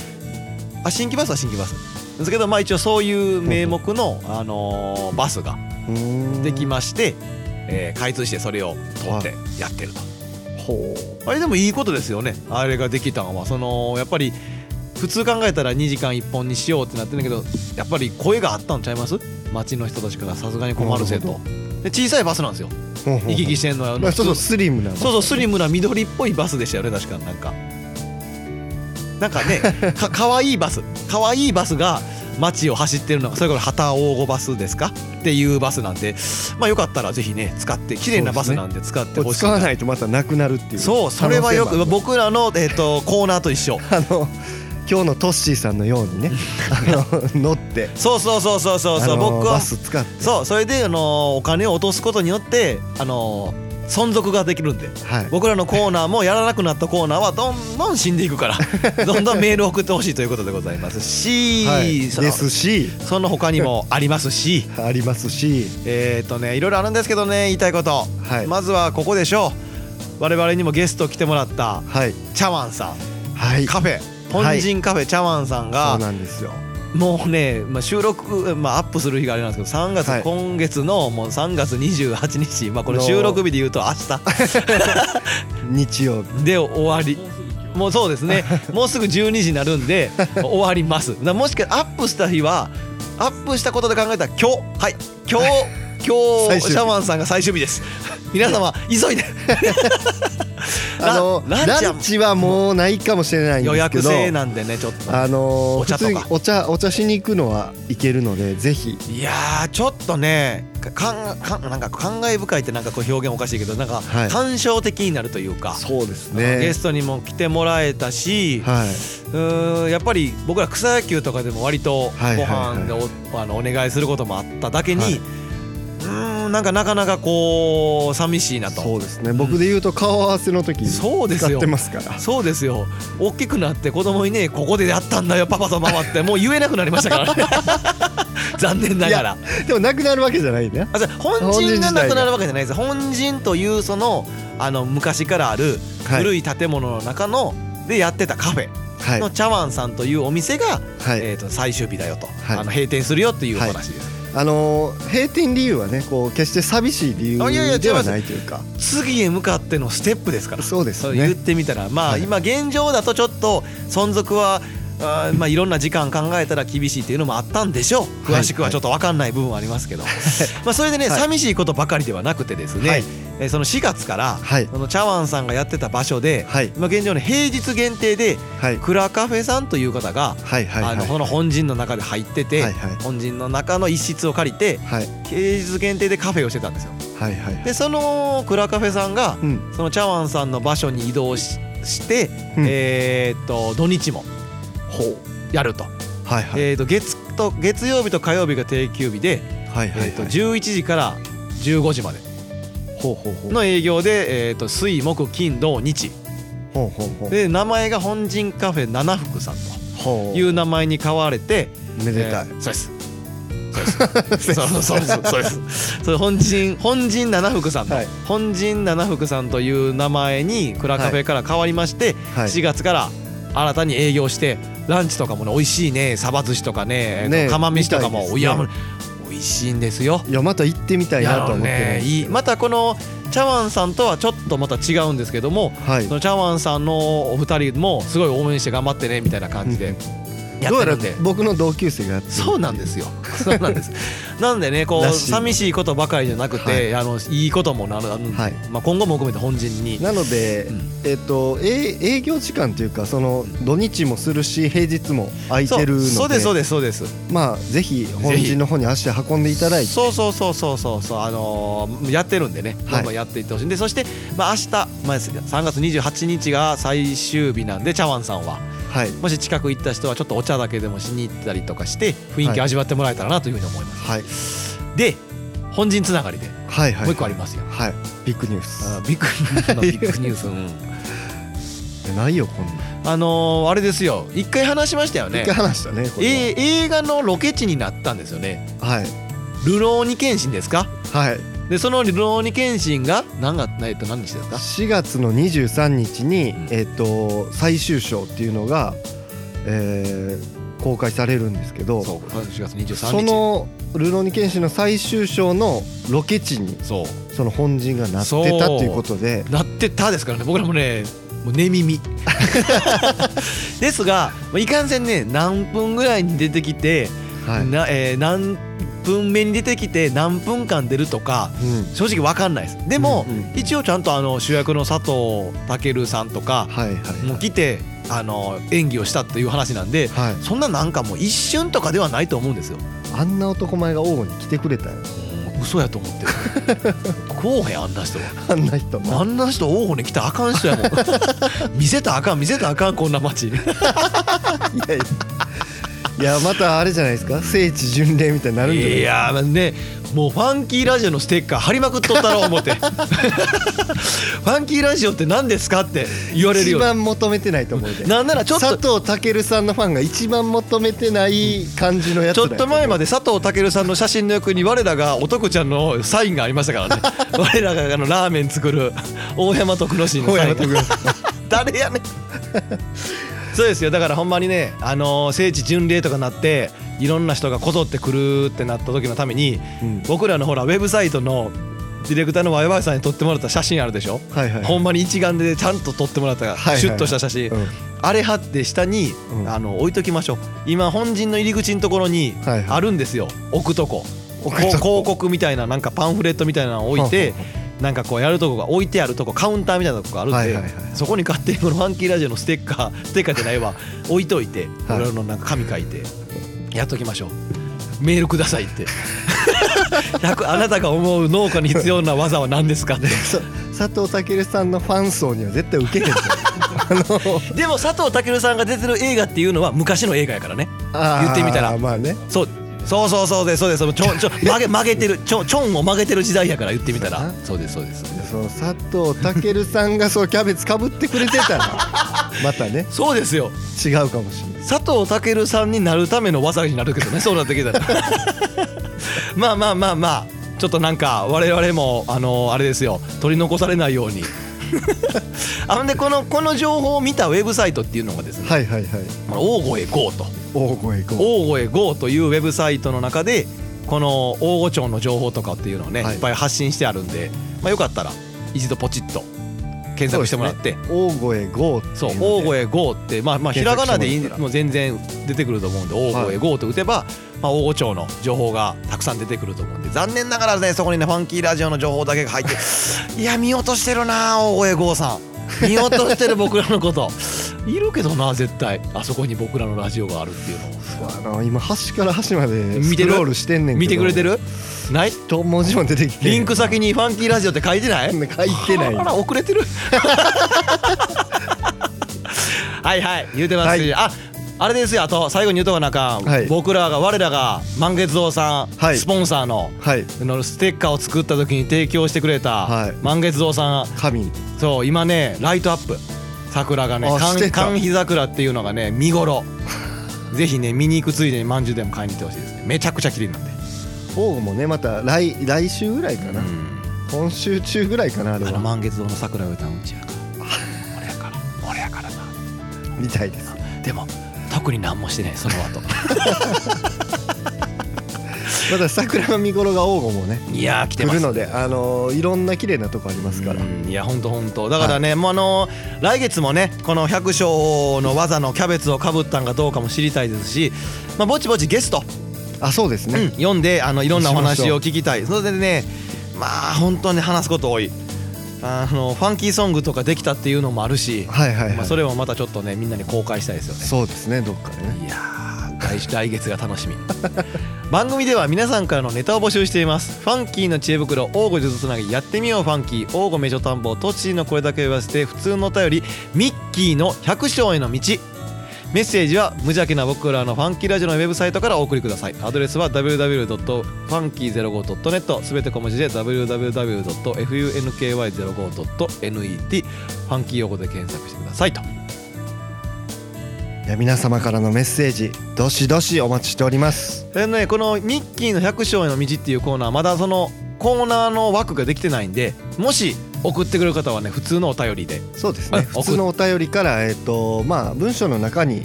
あ新規バスは新規バス。ですけどまあ一応そういう名目の、あのーバスができまして、えー開通してそれを通ってやってると、ほあれでもいいことですよね。あれができたのは。そのやっぱり普通考えたら2時間1本にしようってなってるんだけどやっぱり声があったんちゃいます？街の人たちから。さすがに困るせとで小さいバスなんですよ。行き来してんのは。まあちょっとスリムなそうそうスリムな緑っぽいバスでしたよね確か。なんかなん かねかかわいいバス。かわいいバスが街を走ってるのがそれから旗大御バスですか？っていうバスなんでまあよかったらぜひね使って綺麗なバスなんで使ってほしい使わないとまたなくなるっていうそうそれはよく僕らの、えー、と コーナーと一緒。あの今日のトッシーさんのようにね 乗って。そうそうそうそうそうそう、僕は。バス使って。そうそれであのお金を落とすことによってあの存続ができるんで。はい。僕らのコーナーもやらなくなったコーナーはどんどん死んでいくから。どんどんメールを送ってほしいということでございますし、はい。そのですし。その他にもありますし。ありますし。えっとねいろいろあるんですけどね言いたいこと、はい。まずはここでしょう。我々にもゲスト来てもらったはい。茶碗さん。はい。カフェ。本人カフェ茶碗さんそうがなんですよもうね、まあ、収録、まあ、アップする日があれなんですけど3月、はい。今月のもう3月28日、まあ、これ収録日で言うと明日。曜日。日で終わり。もうそうですね。もうすぐ12時になるんで終わります。もしかアップした日はアップしたことで考えたら今日。はい。今日 今日。日シャワンさんが最終日です皆様急いで。あのランチはもうないかもしれないん予ですけど。約制なんでねちょっと。あのお茶とか。お茶お茶しに行くのはいけるのでぜひ。いやーちょっとねかかんかんなんか感慨深いってなんかこう表現おかしいけどなんかはい。感傷的になるというか、そうですゲねストにも来てもらえたし、はうーんやっぱり僕ら草野球とかでも割とご飯でお,、あのお願いすることもあっただけに、はいなんかなかなかこう寂しいないと。そうですね。僕で言うと顔合わせの時にそうですよ。使ってますから。そうですよ。大きくなって子供にねここでやったんだよパパとママって。もう言えなくなりましたからね。残念ながら。でもなくなるわけじゃないね。あ本陣がなくなるわけじゃないです。本陣というそのあの昔からあるはい。古い建物の中のでやってたカフェ。はい。の茶碗さんというお店が、はい。えー、と最終日だよと、はい。あの閉店するよっていうお話です、あのー閉店理由はねこう決して寂しい理由ではないというか。次へ向かってのステップですから。そうですそう言っねてみたらまあ、はい。今現状だとちょっと存続はあーまあいろんな時間考えたら厳しいっていうのもあったんでしょう。はい。詳しくはちょっと分かんない部分はありますけど、まあそれでね、はい。寂しいことばかりではなくてですね、はいえーその4月から、はい。その茶碗さんがやってた場所で、はい。今現状ね平日限定ではい。クラカフェさんという方が、はいはいはいあのこの本陣の中で入ってて、はいはい。本陣の中の一室を借りてはい。平日限定でカフェをしてたんですよ。はいはいでそのクラカフェさんがうん。その茶碗さんの場所に移動しして、うん。えーっと土日もほう。やると,、はいはい。えーっと月と月曜日と火曜日が定休日で、はいはいえーっとはい11時から15時までの営業で、えーっと水木金土日。で名前が本陣カフェ七福さんほという名前に変われてめでたい。えーそうです。そうです。そうそうそう。です。そうです。そう本陣本陣七福さんと、はい。本陣七福さんという名前にクラカフェから変わりまして、はい。4月から新たに営業してランチとかもね美味しいねサバ寿司とかねね釜飯とかも、ね。いやしいんですよ。いやまた行ってみたいなと思ってるんですけど。いいまたこの茶碗さんとはちょっとまた違うんですけども、はい。その茶碗さんのお二人もすごい応援して頑張ってねみたいな感じで。やどうやら。僕の同級生がそうなんですよ。そうなんです。なんでね、こう寂しいことばかりじゃなくて、あのいいこともなる、はい。まあ今後も含めて本陣に。なので、うん。えっ、と営営業時間というかその土日もするし平日も空いてるので。そうですそうですそうです。まあぜひ本陣の方に足運んでいただいて。そうそうそうそうそうそうあのーやってるんでね、はい。どんどんやっていってほしい。んで、そしてまあ明日まあ3月28日が最終日なんで茶碗さんははい。もし近く行った人はちょっとお茶だけでもしに行ったりとかして雰囲気味わってもらえたらなというふうに思います。はい。で本陣つながりではいはい。もう一個ありますよ。はい。ビッグニュース。あービッグニュースの ビッグニュース。うん。えないよこんな。んあのーあれですよ。一回話しましたよね。一回話したねこえー映画のロケ地になったんですよね。はい。ルローニケンシンですか？はいでそのルローニケンシンが何がえっと何日ですか？4月の23日に、うん。えっ、と最終章っていうのが、えー公開されるんですけどそう4月23日。そのルローニケンシンの最終章のロケ地にそう。その本陣がなってたということで。なってたですからね。僕らもねもう寝耳。ですがまあいかんせんね何分ぐらいに出てきて、はい、なえー何分目に出てきて何分間出るとかうん。正直わかんないです。でも、うんうん。一応ちゃんとあの主役の佐藤健さんとかもう来てあの演技をしたっていう話なんではい。そんななんかもう一瞬とかではないと思うんですよ。あんな男前が王に来てくれたよ嘘やと思ってる。こうへんあんな人。はあんな人なあ。んな人王鵬に来たらあかん人やもん。見せたらあかん見せたらあかんこんな街。いやいやいやまたあれじゃないですか？聖地巡礼みたいになるんじゃないいやーねもうファンキーラジオのステッカー貼りまくっとったろ思って。ファンキーラジオって何ですかって言われる一よ番求めてないと思うで。なんならちょっと佐藤健さんのファンが一番求めてない感じのやつちょっと前までで佐藤健さんの写真の横に我らがお徳ちゃんのサインがありましたからね。我らがあのラーメン作る大山徳之進のサイン。が 誰やねんそうですよ。だからほんまにね、あのー聖地巡礼とかなっていろんな人がこぞってくるってなった時のためにうん。僕らのほらウェブサイトのディレクターのワイワイさんに撮ってもらった写真あるでしょ、はいはいほんまに一眼でちゃんと撮ってもらったはいはいシュッとした写真、うん。あれ貼って下に、うん。あの置いときましょう。今本陣の入り口のところにはいはい。あるんですよ。置くとこ。置くとこ。広告みたいななんかパンフレットみたいなのを置いてなんかこうやるとこが置いてあるとこカウンターみたいなとこがあるんで、はいはいはいそこに勝手にこのファンキーラジオのステッカー ステッカーじゃないわ。置いといてはい。俺のなんか紙書いてやっときましょう。メールくださいって。100あなたが思う農家に必要な技は何ですかって。そ佐藤健さんのファン層には絶対受けへんとあの。でも佐藤健さんが出てる映画っていうのは昔の映画やからね。言ってみたら。まあね。そうそうそうそうですそうです。ちょちょ曲げ 曲げてるちょちょんを曲げてる時代やから言ってみたら。そうですそうです。その佐藤健さんがそうキャベツかぶってくれてたら またね。そうですよ。違うかもしれない。佐藤健さんになるための技になるけどねそうなってきたら。まあまあまあまあちょっとなんか我々もあのあれですよ。取り残されないようにあほん でこのこの情報を見たウェブサイトっていうのがですねはいはいはい。まあ大声 GO と。大声こ大声 GO というウェブサイトの中でこの大御町の情報とかっていうのをね、はい。い、っぱい発信してあるんで、まあ、よかったら一度ポチッと検索してもらって。大声 GO う大声 GO ってまあまあひらがなでもう全然出てくると思うんで大声 GO と打てば、まあ、大御町の情報がたくさん出てくると思うんで残念ながらねそこにねファンキーラジオの情報だけが入って いや見落としてるな大声 GO さん。見落としてる僕らのこと。いるけどな絶対。あそこに僕らのラジオがあるっていうの。をあの今端から端まで見てる？スクロールしてんねんけど。見てくれてる？ない？一文字も出てきてリンク先にファンキーラジオって書いてない？書いてない。あら遅れてる。はいはい言うてますし、ああれですよ。あと最後に言うとかなあかん、はい。僕らが我らが満月堂さん、はい。スポンサーののステッカーを作った時に提供してくれた、はい。満月堂さん。神。そう今ねライトアップ。桜がね寒日桜っていうのがね見頃。ぜひね見に行くついでにまんじゅうでも買いに行ってほしいですね。めちゃくちゃ綺麗なんで王もねまた来来週ぐらいかな、うん。今週中ぐらいかなあれは。満月堂の桜を歌うんちやから。俺やから俺やからな。みたいです。でも特に何もしてないその後。また桜の見頃が王もねいやー来てます。来るのであのーいろんな綺麗なとこありますから。うんいや本当本当だからね、もうあのー来月もねこの百姓の技のキャベツをかぶったんかどうかも知りたいですし、まあ、ぼちぼちゲスト、あそうですね、うん読んであのいろんなお話を聞きたい。それでねまあ本当に話すこと多い。あのファンキーソングとかできたっていうのもあるし、はいはいはい、まあ、それをまたちょっとねみんなに公開したいですよね。そうですねどっかでね。いやー来来月が楽しみ。番組では皆さんからのネタを募集しています。ファンキーの知恵袋王吾術つなぎやってみよう。ファンキー王吾名所探訪。栃木のこれだけを言わせて普通のお便りミッキーの百姓への道メッセージは無邪気な僕らのファンキーラジオのウェブサイトからお送りください。アドレスは www.funky05.net すべて小文字で www.funky05.net ファンキー用語で検索してくださいと。皆様からのメッセージどしどしお待ちしております。でねこのミッキーの百姓への道っていうコーナーまだそのコーナーの枠ができてないんでもし送ってくれる方はね普通のお便りで。そうですね。あ普通のお便りからえっ、とまあ文章の中に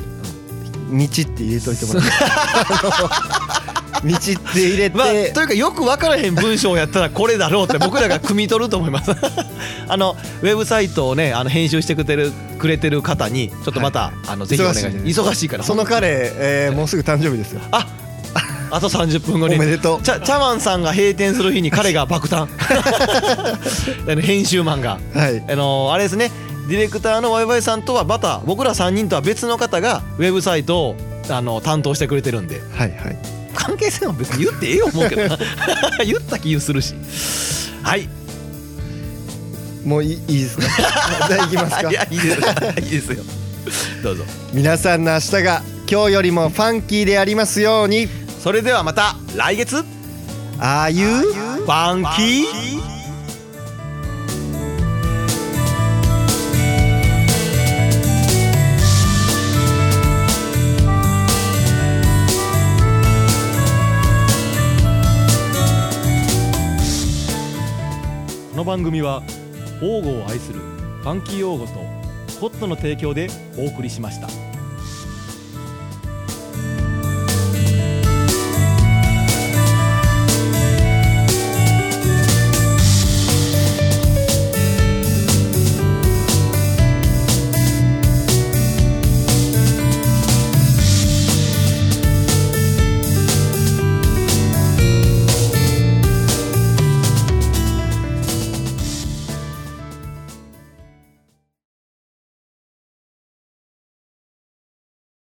「道」って入れといてもらって 道って入れて、まあ、というかよく分からへん文章をやったらこれだろうって僕らが汲み取ると思います。あのウェブサイトをねあの編集してくれてるくれてる方にちょっとまた、あのぜひお願い。します。忙しいから。その彼、えーもうすぐ誕生日ですよ。ああと30分後おに。めでとう。チャチャマンさんが閉店する日に彼が爆誕。編集マンが。はい。あのあれですね。ディレクターのワイワイさんとはまた僕ら3人とは別の方がウェブサイトをあの担当してくれてるんで。はいはい。関係性は別に言ってええよ思うけどな。言った気するし。はい。もういいいいですか？じゃあ行きますか。いやいいですいいですよ。どうぞ。皆さんの明日が今日よりもファンキーでありますようにそれではまた来月。ああいうファンキー。この番組は王語を愛するファンキー王語とコットの提供でお送りしました。